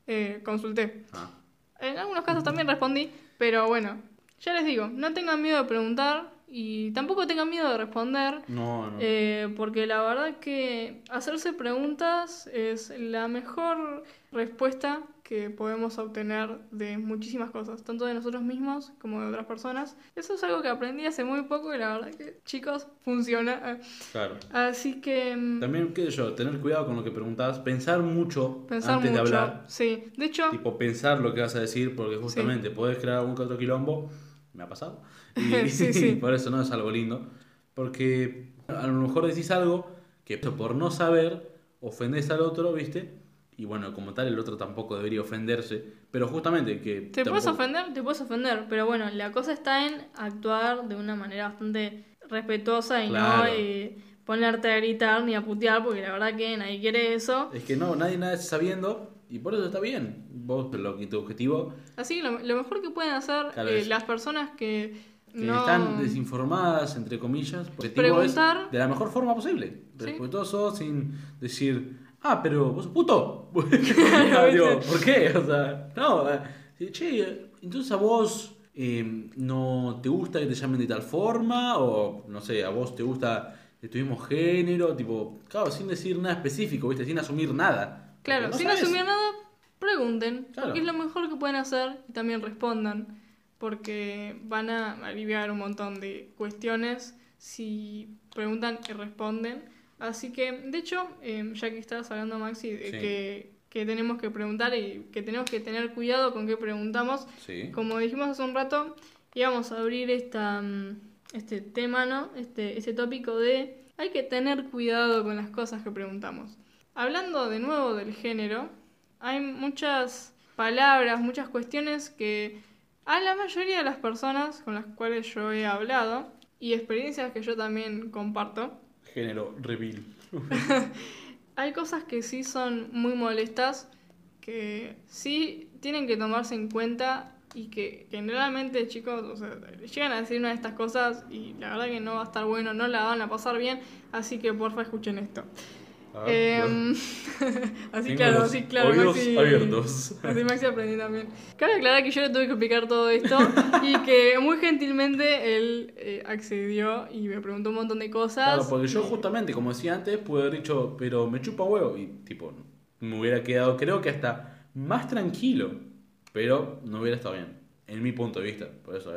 S2: eh, consulté.
S1: ah.
S2: En algunos casos también respondí, pero bueno, ya les digo, no tengan miedo de preguntar y tampoco tengan miedo de responder,
S1: No, no.
S2: eh, porque la verdad que hacerse preguntas es la mejor respuesta que podemos obtener de muchísimas cosas, tanto de nosotros mismos como de otras personas. Eso es algo que aprendí hace muy poco y la verdad que, chicos, funciona.
S1: Claro.
S2: Así que... mm,
S1: También, qué sé yo, tener cuidado con lo que preguntas, pensar mucho
S2: Pensar
S1: antes
S2: mucho.
S1: de hablar.
S2: Sí, de hecho...
S1: Tipo, pensar lo que vas a decir, porque justamente podés crear algún que otro quilombo. Me ha pasado. <laughs> Y,
S2: Sí, sí. <laughs>
S1: por eso no es algo lindo. Porque a lo mejor decís algo que por no saber ofendés al otro, ¿viste? Y bueno, como tal, el otro tampoco debería ofenderse. Pero justamente que.
S2: Te puedes
S1: tampoco-
S2: ofender, te puedes ofender, pero bueno, la cosa está en actuar de una manera bastante respetuosa y
S1: Claro.
S2: no eh, ponerte a gritar ni a putear, porque la verdad que nadie quiere eso.
S1: Es que no, nadie nada está sabiendo. Y por eso está bien. Vos, lo que tu objetivo,
S2: Así que lo, lo mejor que pueden hacer
S1: Claro,
S2: eh, las personas que,
S1: que
S2: no...
S1: están desinformadas, entre comillas,
S2: Preguntar.
S1: de la mejor forma posible.
S2: Sí.
S1: Respetuoso, sin decir, ah, pero vos sos puto. Ah, <laughs> <laughs> digo, ¿Por qué? O sea, no. eh, Che, entonces a vos eh, no te gusta que te llamen de tal forma, o no sé, a vos te gusta de tu mismo género, tipo, claro, sin decir nada específico, ¿viste? Sin asumir nada.
S2: Claro,
S1: no
S2: sin
S1: sabes.
S2: asumir nada, pregunten,
S1: Claro.
S2: porque es lo mejor que pueden hacer y también respondan, porque van a aliviar un montón de cuestiones si preguntan y responden. Así que, de hecho, eh, ya que estabas hablando, Maxi, de
S1: Sí.
S2: que, que tenemos que preguntar y que tenemos que tener cuidado con qué preguntamos,
S1: Sí.
S2: como dijimos hace un rato, íbamos a abrir esta, mm, este tema, ¿no? Este, este tópico de hay que tener cuidado con las cosas que preguntamos. Hablando de nuevo del género, hay muchas palabras, muchas cuestiones que a la mayoría de las personas con las cuales yo he hablado y experiencias que yo también comparto,
S1: Género reveal. <laughs>
S2: hay cosas que sí son muy molestas, que sí tienen que tomarse en cuenta y que generalmente, chicos, o sea, llegan a decir una de estas cosas y la verdad que no va a estar bueno, no la van a pasar bien, así que porfa escuchen esto.
S1: Ah,
S2: Em, <laughs> así claro, así claro,
S1: oídos
S2: Maxi,
S1: abiertos.
S2: así Maxi aprendí también. Cabe aclarar que yo le tuve que explicar todo esto <laughs> y que muy gentilmente él eh, accedió y me preguntó un montón de cosas.
S1: Claro, porque yo justamente, como decía antes, pude haber dicho, pero me chupa huevo. Y tipo, me hubiera quedado, creo que hasta más tranquilo. Pero no hubiera estado bien. En mi punto de vista. Por eso,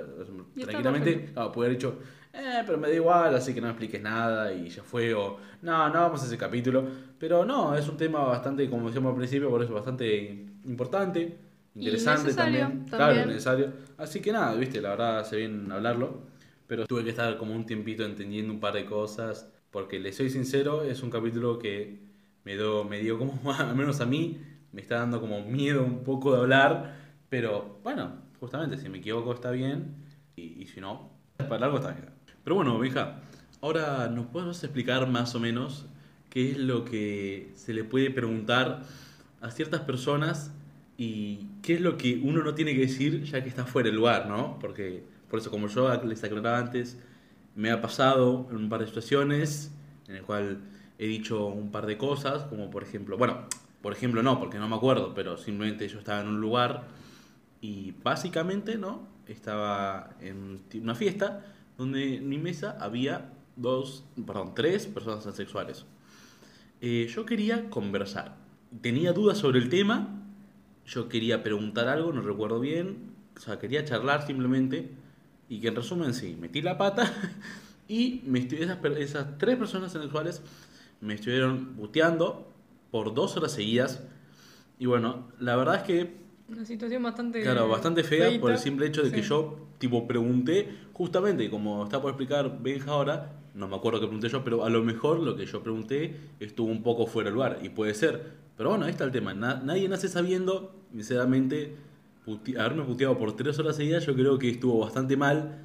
S1: tranquilamente, claro, pude haber dicho, eh, pero me da igual, así que no me expliques nada y ya fue. O, no, no vamos a ese capítulo. Pero no, es un tema bastante, como decíamos al principio, por eso bastante importante. Interesante
S2: necesario
S1: también. Claro,
S2: también.
S1: necesario. Así que nada, viste, la verdad hace bien hablarlo. Pero tuve que estar como un tiempito entendiendo un par de cosas. Porque le soy sincero, es un capítulo que me dio, me dio como, <laughs> al menos a mí, me está dando como miedo un poco de hablar. Pero bueno, justamente, si me equivoco está bien. Y, y si no, para algo está bien. Pero bueno, Benja, ahora nos podemos explicar más o menos qué es lo que se le puede preguntar a ciertas personas y qué es lo que uno no tiene que decir ya que está fuera del lugar, ¿no? Porque, por eso, como yo les aclaraba antes, me ha pasado en un par de situaciones en el cual he dicho un par de cosas, como por ejemplo, bueno, por ejemplo no, porque no me acuerdo, pero simplemente yo estaba en un lugar y básicamente, ¿no? Estaba en una fiesta donde en mi mesa había dos, perdón, tres personas transexuales. Eh, yo quería conversar. Tenía dudas sobre el tema. Yo quería preguntar algo, no recuerdo bien. O sea, quería charlar simplemente. Y que en resumen, sí, metí la pata. <laughs> Y me esas, esas tres personas transexuales me estuvieron buteando por dos horas seguidas. Y bueno, la verdad es que
S2: Una situación bastante.
S1: Claro, bastante fea
S2: feíta.
S1: por el simple hecho de que
S2: Sí.
S1: yo, tipo, pregunté, justamente, como está por explicar Benja ahora, no me acuerdo qué pregunté yo, pero a lo mejor lo que yo pregunté estuvo un poco fuera de lugar, y puede ser. Pero bueno, ahí está el tema. Na- nadie nace sabiendo, sinceramente, puti- haberme puteado por tres horas seguidas, yo creo que estuvo bastante mal,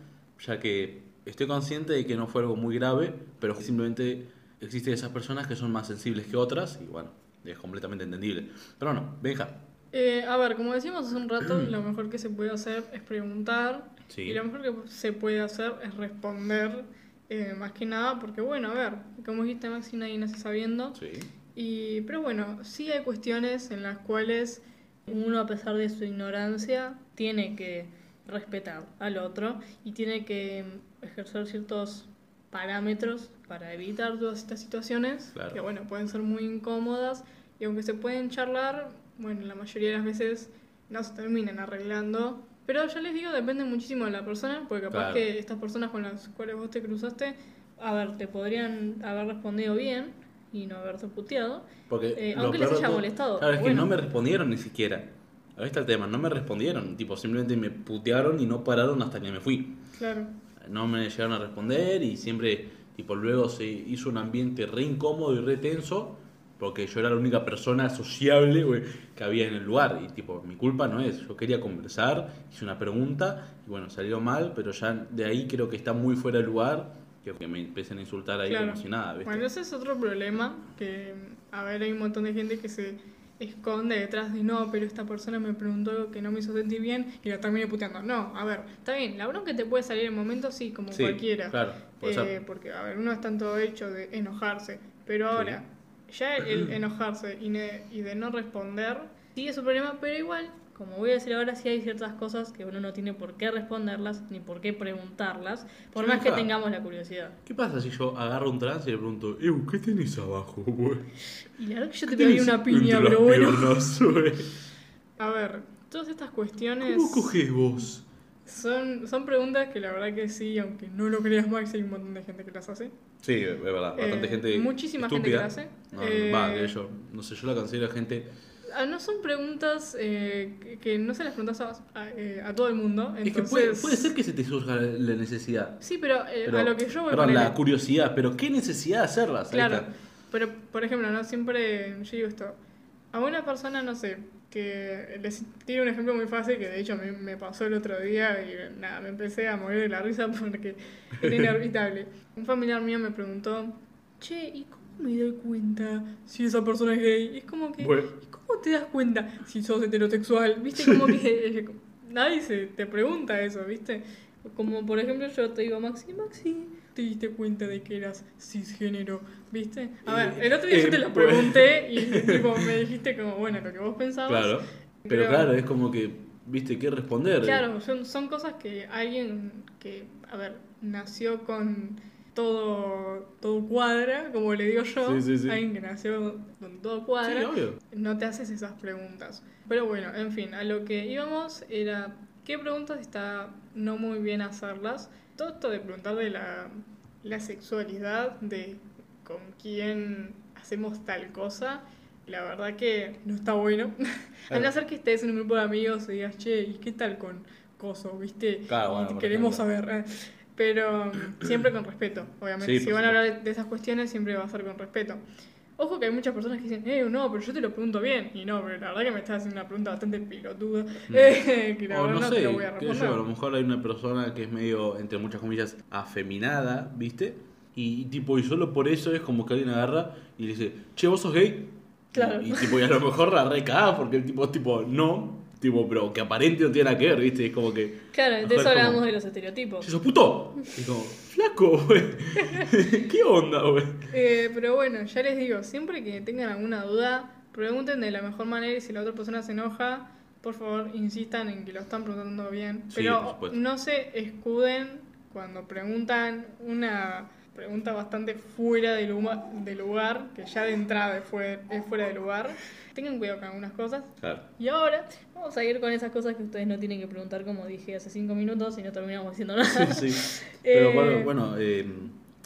S1: ya que estoy consciente de que no fue algo muy grave, pero simplemente existen esas personas que son más sensibles que otras, y bueno, es completamente entendible. Pero bueno, Benja.
S2: Eh, a ver, como decíamos hace un rato, lo <clears throat> mejor que se puede hacer es preguntar.
S1: Sí.
S2: Y lo mejor que se puede hacer es responder. eh, más que nada, porque bueno, a ver, como dijiste Maxi, nadie nace sabiendo.
S1: Sí.
S2: Y, pero bueno, sí hay cuestiones en las cuales uno, a pesar de su ignorancia, tiene que respetar al otro y tiene que mm, ejercer ciertos parámetros para evitar todas estas situaciones
S1: Claro.
S2: que, bueno, pueden ser muy incómodas y aunque se pueden charlar, bueno, la mayoría de las veces no se terminan arreglando. Pero ya les digo, depende muchísimo de la persona, porque capaz
S1: Claro.
S2: que estas personas con las cuales vos te cruzaste, a ver, te podrían haber respondido bien y no haberte puteado.
S1: Porque
S2: Eh, aunque les haya molestado,
S1: Claro, es que
S2: bueno.
S1: no me respondieron ni siquiera. Ahí está el tema, no me respondieron. Tipo, simplemente me putearon y no pararon hasta que me fui.
S2: Claro.
S1: No me llegaron a responder y siempre, tipo, luego se hizo un ambiente re incómodo y re tenso porque yo era la única persona sociable güey, que había en el lugar. Y, tipo, mi culpa no es. Yo quería conversar, hice una pregunta y, bueno, salió mal, pero ya de ahí creo que está muy fuera de lugar que me empiecen a insultar ahí
S2: Claro.
S1: como si nada, ¿viste?
S2: Bueno, ese es otro problema, que, a ver, hay un montón de gente que se esconde detrás de no, pero esta persona me preguntó algo que no me hizo sentir bien y la terminé puteando. No, a ver, está bien, la bronca te puede salir en momentos, sí, como
S1: Sí,
S2: cualquiera.
S1: claro, puede
S2: Eh,
S1: ser.
S2: porque, a ver, uno está en todo hecho de enojarse, pero ahora, ya el enojarse y, ne- y de no responder, sí es un problema, pero igual, como voy a decir ahora, sí hay ciertas cosas que uno no tiene por qué responderlas ni por qué preguntarlas, por más que tengamos la curiosidad.
S1: ¿Qué pasa si yo agarro un trans y le pregunto, Ew, ¿qué tenés abajo, güey?
S2: Y la verdad que yo
S1: ¿Qué
S2: te
S1: tenés
S2: una piña, pero bueno. A ver, todas estas cuestiones
S1: ¿Cómo coges vos?
S2: Son, son preguntas que la verdad que sí, aunque no lo creas Max, hay un montón de gente que las hace.
S1: Sí, es verdad, bastante
S2: Eh,
S1: gente
S2: muchísima gente que
S1: estúpida.
S2: la hace.
S1: No,
S2: Eh,
S1: va, de hecho, no sé, yo la considero gente...
S2: Ah, no son preguntas eh, que, que no se las preguntas a, a, eh, a todo el mundo.
S1: Es que puede, puede ser que se te surja la necesidad.
S2: Sí, pero, eh,
S1: Pero,
S2: a lo que yo voy
S1: perdón, la curiosidad, pero ¿qué necesidad de hacerlas?
S2: Claro, pero por ejemplo, no siempre yo digo esto. A una persona, no sé, que les tiro un ejemplo muy fácil que de hecho me, me pasó el otro día y nada, me empecé a morir de la risa porque <laughs> era inevitable. Un familiar mío me preguntó, che, ¿y cómo me doy cuenta si esa persona es gay? Y es como que,
S1: Bueno.
S2: ¿y cómo te das cuenta si sos heterosexual? ¿Viste? Como que <laughs> nadie se te pregunta eso, ¿viste? Como por ejemplo yo te digo, Maxi, Maxi, te diste cuenta de que eras cisgénero, ¿viste? A ver, el otro día
S1: Eh,
S2: yo te lo
S1: pues-
S2: pregunté y <laughs> tipo, me dijiste como, bueno, lo que vos pensabas.
S1: Claro. Pero
S2: Pero-
S1: claro, es como que, viste, ¿qué responder?
S2: Claro, son, son cosas que alguien que, a ver, nació con todo, todo cuadra, como le digo yo,
S1: Sí, sí, sí.
S2: alguien que nació con todo cuadra,
S1: obvio.
S2: no te haces esas preguntas. Pero bueno, en fin, a lo que íbamos era qué preguntas está no muy bien hacerlas. Todo esto de preguntar de la, la sexualidad, de con quién hacemos tal cosa, la verdad que no está bueno. <laughs> a no ser que estés en un grupo de amigos y digas, che, ¿y qué tal con coso? ¿Viste?
S1: Claro, bueno,
S2: queremos
S1: ejemplo.
S2: saber. Pero mm, siempre con respeto, obviamente.
S1: Sí,
S2: si van a hablar de esas cuestiones, siempre va a ser con respeto. Ojo que hay muchas personas que dicen, eh, no, pero yo te lo pregunto bien. Y no, pero la verdad que me estás haciendo una pregunta bastante pilotuda. eh, <laughs> que la
S1: O
S2: verdad
S1: no
S2: no, te
S1: sé,
S2: lo voy a
S1: sé
S2: responder.
S1: yo, a lo mejor hay una persona que es medio, entre muchas comillas, afeminada, ¿viste? Y, y tipo, y solo por eso es como que alguien agarra y le dice, che, vos sos gay.
S2: Claro.
S1: Y, y, tipo, y a lo mejor la recagada porque el tipo es tipo, no, tipo, pero que aparente no tiene nada que ver, ¿viste? Es como que,
S2: Claro, de eso
S1: como-
S2: hablábamos de los estereotipos.
S1: che, sos puto. Y como, flaco, güey. <laughs> ¿Qué onda, güey?
S2: Eh, pero bueno, ya les digo, siempre que tengan alguna duda, pregunten de la mejor manera y si la otra persona se enoja, por favor insistan en que lo están preguntando bien.
S1: Sí, por
S2: Pero no se escuden cuando preguntan una pregunta bastante fuera de, luma- de lugar, que ya de entrada es fue- es fuera de lugar. Tengan cuidado con algunas cosas.
S1: Claro.
S2: Y ahora vamos a ir con esas cosas que ustedes no tienen que preguntar, como dije hace cinco minutos, y no terminamos diciendo nada.
S1: Sí, sí. Pero
S2: Eh,
S1: bueno, bueno eh,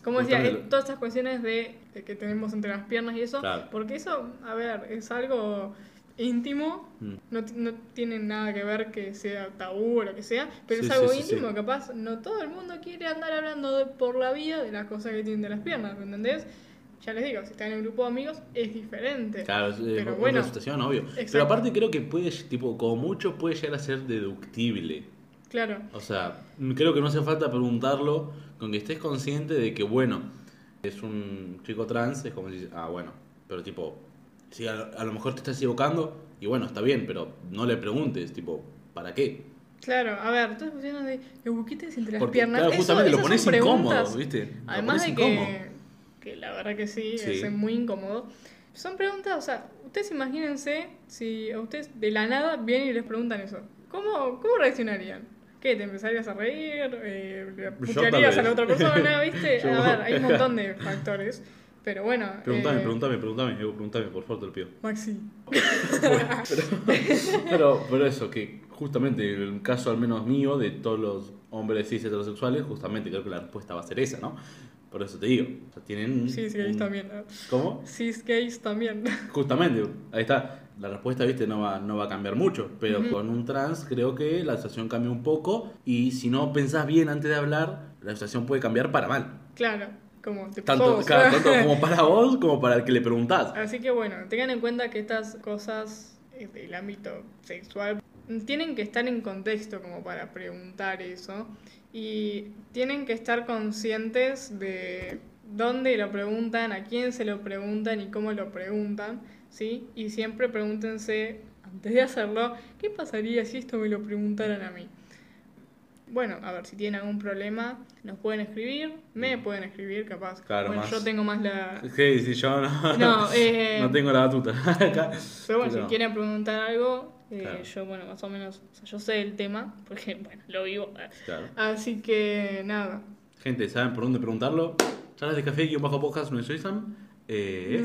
S2: Como decía, todas estas cuestiones de, de que tenemos entre las piernas y eso,
S1: Claro.
S2: porque eso, a ver, es algo íntimo,
S1: Mm.
S2: no, no tiene nada que ver que sea tabú o lo que sea, pero
S1: Sí,
S2: es algo
S1: sí,
S2: íntimo,
S1: sí.
S2: capaz no todo el mundo quiere andar hablando de- por la vía de las cosas que tienen de las piernas, ¿me entendés? Ya les digo, si están en un grupo de amigos es diferente.
S1: Claro, es
S2: Pero
S1: otra
S2: bueno.
S1: situación, obvio.
S2: Exacto.
S1: Pero aparte creo que puede, tipo, como mucho puede llegar a ser deductible.
S2: Claro,
S1: O sea, creo que no hace falta preguntarlo con que estés consciente de que, bueno, es un chico trans, es como si, ah, bueno, pero tipo, si a, a lo mejor te estás equivocando, y bueno, está bien, pero no le preguntes, tipo, ¿para qué?
S2: claro, a ver, las cuestiones de los buquites entre las
S1: Porque,
S2: piernas.
S1: claro,
S2: eso-
S1: justamente lo pones incómodo, ¿viste? Lo
S2: Además de que, que la verdad que sí,
S1: Sí.
S2: es muy incómodo. Son preguntas, o sea, ustedes imagínense si a ustedes de la nada vienen y les preguntan eso. ¿Cómo, cómo reaccionarían? ¿Qué? ¿Te empezarías a reír? Eh, ¿Le
S1: Yo
S2: putearías a la otra persona? <laughs> ¿Viste? A ver, hay un <laughs> montón de factores. Pero bueno.
S1: Pregúntame,
S2: eh,
S1: pregúntame, pregúntame, pregúntame, por favor, te lo pido.
S2: Maxi. <laughs>
S1: Pero, pero eso, que justamente el caso al menos mío, de todos los hombres cis heterosexuales, justamente creo que la respuesta va a ser esa, ¿no? Por eso te digo. O sea, tienen.
S2: Cis gays
S1: un-
S2: también. ¿no?
S1: ¿Cómo?
S2: Cis gays también.
S1: Justamente, ahí está. La respuesta, viste, no va, no va a cambiar mucho. Pero
S2: Ujú.
S1: con un trans creo que la situación cambia un poco. Y si no pensás bien antes de hablar, la situación puede cambiar para mal.
S2: claro, como te
S1: Tanto, claro, tanto <laughs> como para vos como para el que le preguntás.
S2: Así que bueno, tengan en cuenta que estas cosas eh, del ámbito sexual tienen que estar en contexto como para preguntar eso y tienen que estar conscientes de dónde lo preguntan, a quién se lo preguntan y cómo lo preguntan, ¿sí? Y siempre pregúntense, antes de hacerlo, ¿qué pasaría si esto me lo preguntaran a mí? Bueno, a ver, si tienen algún problema, nos pueden escribir, me pueden escribir, capaz.
S1: Claro,
S2: bueno,
S1: más.
S2: yo tengo más la,
S1: Sí, sí, yo no,
S2: no, <laughs> eh,
S1: no tengo la batuta. <laughs>
S2: Pero bueno, si quieren preguntar algo, eh,
S1: Claro.
S2: yo, bueno, más o menos, o sea, yo sé el tema, porque, <laughs> bueno, lo vivo.
S1: Claro.
S2: Así que, nada.
S1: Gente, ¿saben por dónde preguntarlo? Charlas de café guion bajo podcast nuestro Instagram. Eh,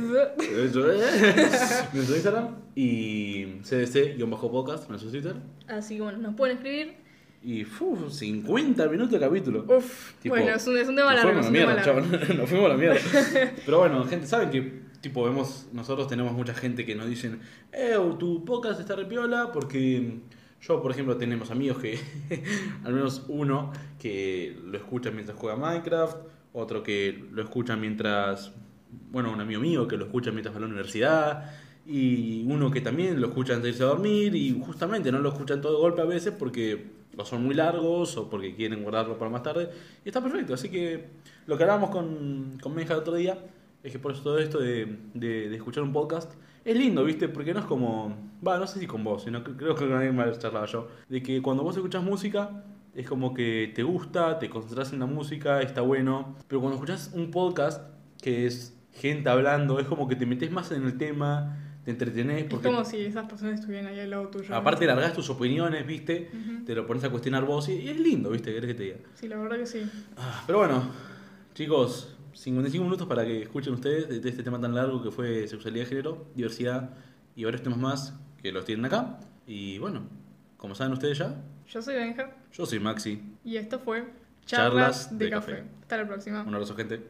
S1: eso es. nuestro Instagram. Y CDC guion bajo podcast nuestro Twitter.
S2: Así que, bueno, nos pueden escribir.
S1: Y uf, 50 minutos de capítulo.
S2: Uf,
S1: Tipo,
S2: bueno, es un, es un <laughs>
S1: Nos fuimos a la mierda, chavos. Nos fuimos a la mierda. Pero bueno, gente, ¿saben que tipo vemos, nosotros tenemos mucha gente que nos dicen, eh, tu podcast está repiola porque yo, por ejemplo, tenemos amigos que, <laughs> al menos uno, que lo escucha mientras juega Minecraft, otro que lo escucha mientras, bueno, un amigo mío que lo escucha mientras va a la universidad, y uno que también lo escucha antes de irse a dormir, y justamente no lo escuchan todo de golpe a veces porque o son muy largos o porque quieren guardarlo para más tarde, y está perfecto. Así que lo que hablábamos con, con Benja el otro día es que por eso todo esto de, de, escuchar un podcast es lindo, ¿viste? Porque no es como. Va, no sé si con vos, sino creo que con alguien más charlaba yo. De que cuando vos escuchás música, es como que te gusta, te concentras en la música, está bueno. Pero cuando escuchás un podcast, que es gente hablando, es como que te metes más en el tema, te entretenés.
S2: Es
S1: Porque
S2: como si esas personas estuvieran ahí al lado tuyo.
S1: aparte largás tus opiniones, ¿viste? Te lo pones a cuestionar vos y, y es lindo, ¿viste? ¿Querés que te diga?
S2: Sí, la verdad que sí.
S1: Ah, Pero bueno, chicos, 55 minutos para que escuchen ustedes de, de este tema tan largo que fue sexualidad de género, diversidad y varios temas más que los tienen acá. Y bueno, como saben ustedes ya,
S2: Yo soy Benja
S1: yo soy Maxi.
S2: y esto fue
S1: Charlas
S2: Charlas,
S1: de
S2: de,
S1: Café.
S2: café. Hasta la próxima.
S1: Un abrazo, gente.